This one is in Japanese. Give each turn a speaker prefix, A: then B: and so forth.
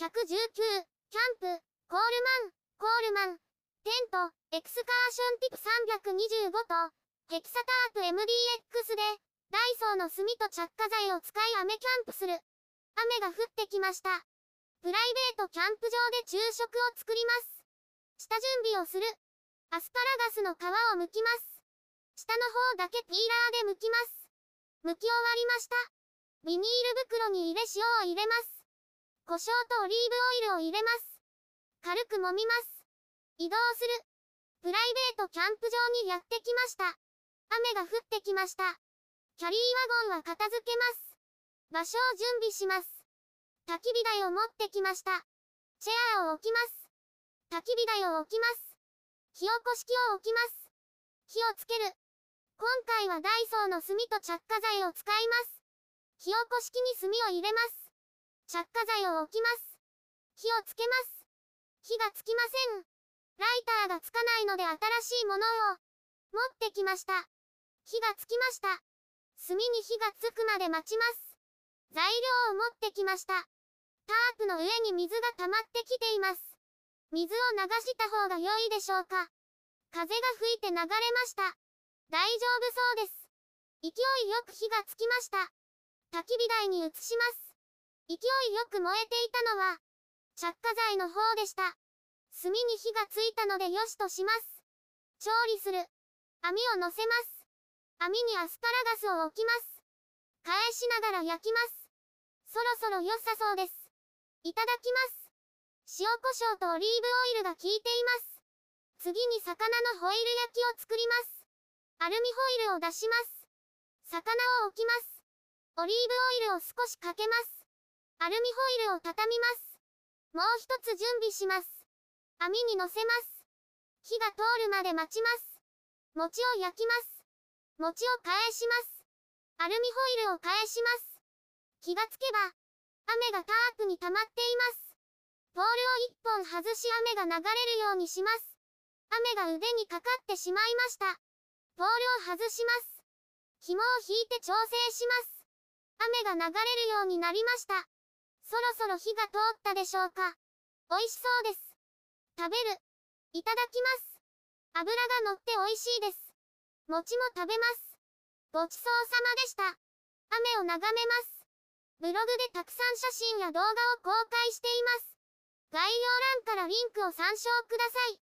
A: 119、キャンプ、コールマン、コールマン、テント、エクスカーションティプ325と、ヘキサタープ MDX で、ダイソーの炭と着火剤を使い雨キャンプする。雨が降ってきました。プライベートキャンプ場で昼食を作ります。下準備をする。アスパラガスの皮を剥きます。下の方だけピーラーで剥きます。剥き終わりました。ビニール袋に入れ塩を入れます。胡椒とオリーブオイルを入れます。軽く揉みます。移動する。プライベートキャンプ場にやってきました。雨が降ってきました。キャリーワゴンは片付けます。場所を準備します。焚き火台を持ってきました。チェアを置きます。焚き火台を置きます。火起こし器を置きます。火をつける。今回はダイソーの炭と着火剤を使います。火起こし器に炭を入れます。着火剤を置きます。火をつけます。火がつきません。ライターがつかないので新しいものを持ってきました。火がつきました。炭に火がつくまで待ちます。材料を持ってきました。タープの上に水が溜まってきています。水を流した方が良いでしょうか。風が吹いて流れました。大丈夫そうです。勢いよく火がつきました。焚き火台に移します。勢いよく燃えていたのは、着火剤の方でした。炭に火がついたのでよしとします。調理する。網を乗せます。網にアスパラガスを置きます。返しながら焼きます。そろそろ良さそうです。いただきます。塩コショウとオリーブオイルが効いています。次に魚のホイル焼きを作ります。アルミホイルを出します。魚を置きます。オリーブオイルを少しかけます。アルミホイルを畳みます。もう一つ準備します。網に乗せます。火が通るまで待ちます。餅を焼きます。餅を返します。アルミホイルを返します。気がつけば、雨がタープに溜まっています。ポールを一本外し雨が流れるようにします。雨が腕にかかってしまいました。ポールを外します。紐を引いて調整します。雨が流れるようになりました。そろそろ火が通ったでしょうか。美味しそうです。食べる。いただきます。油が乗って美味しいです。餅も食べます。ごちそうさまでした。雨を眺めます。ブログでたくさん写真や動画を公開しています。概要欄からリンクを参照ください。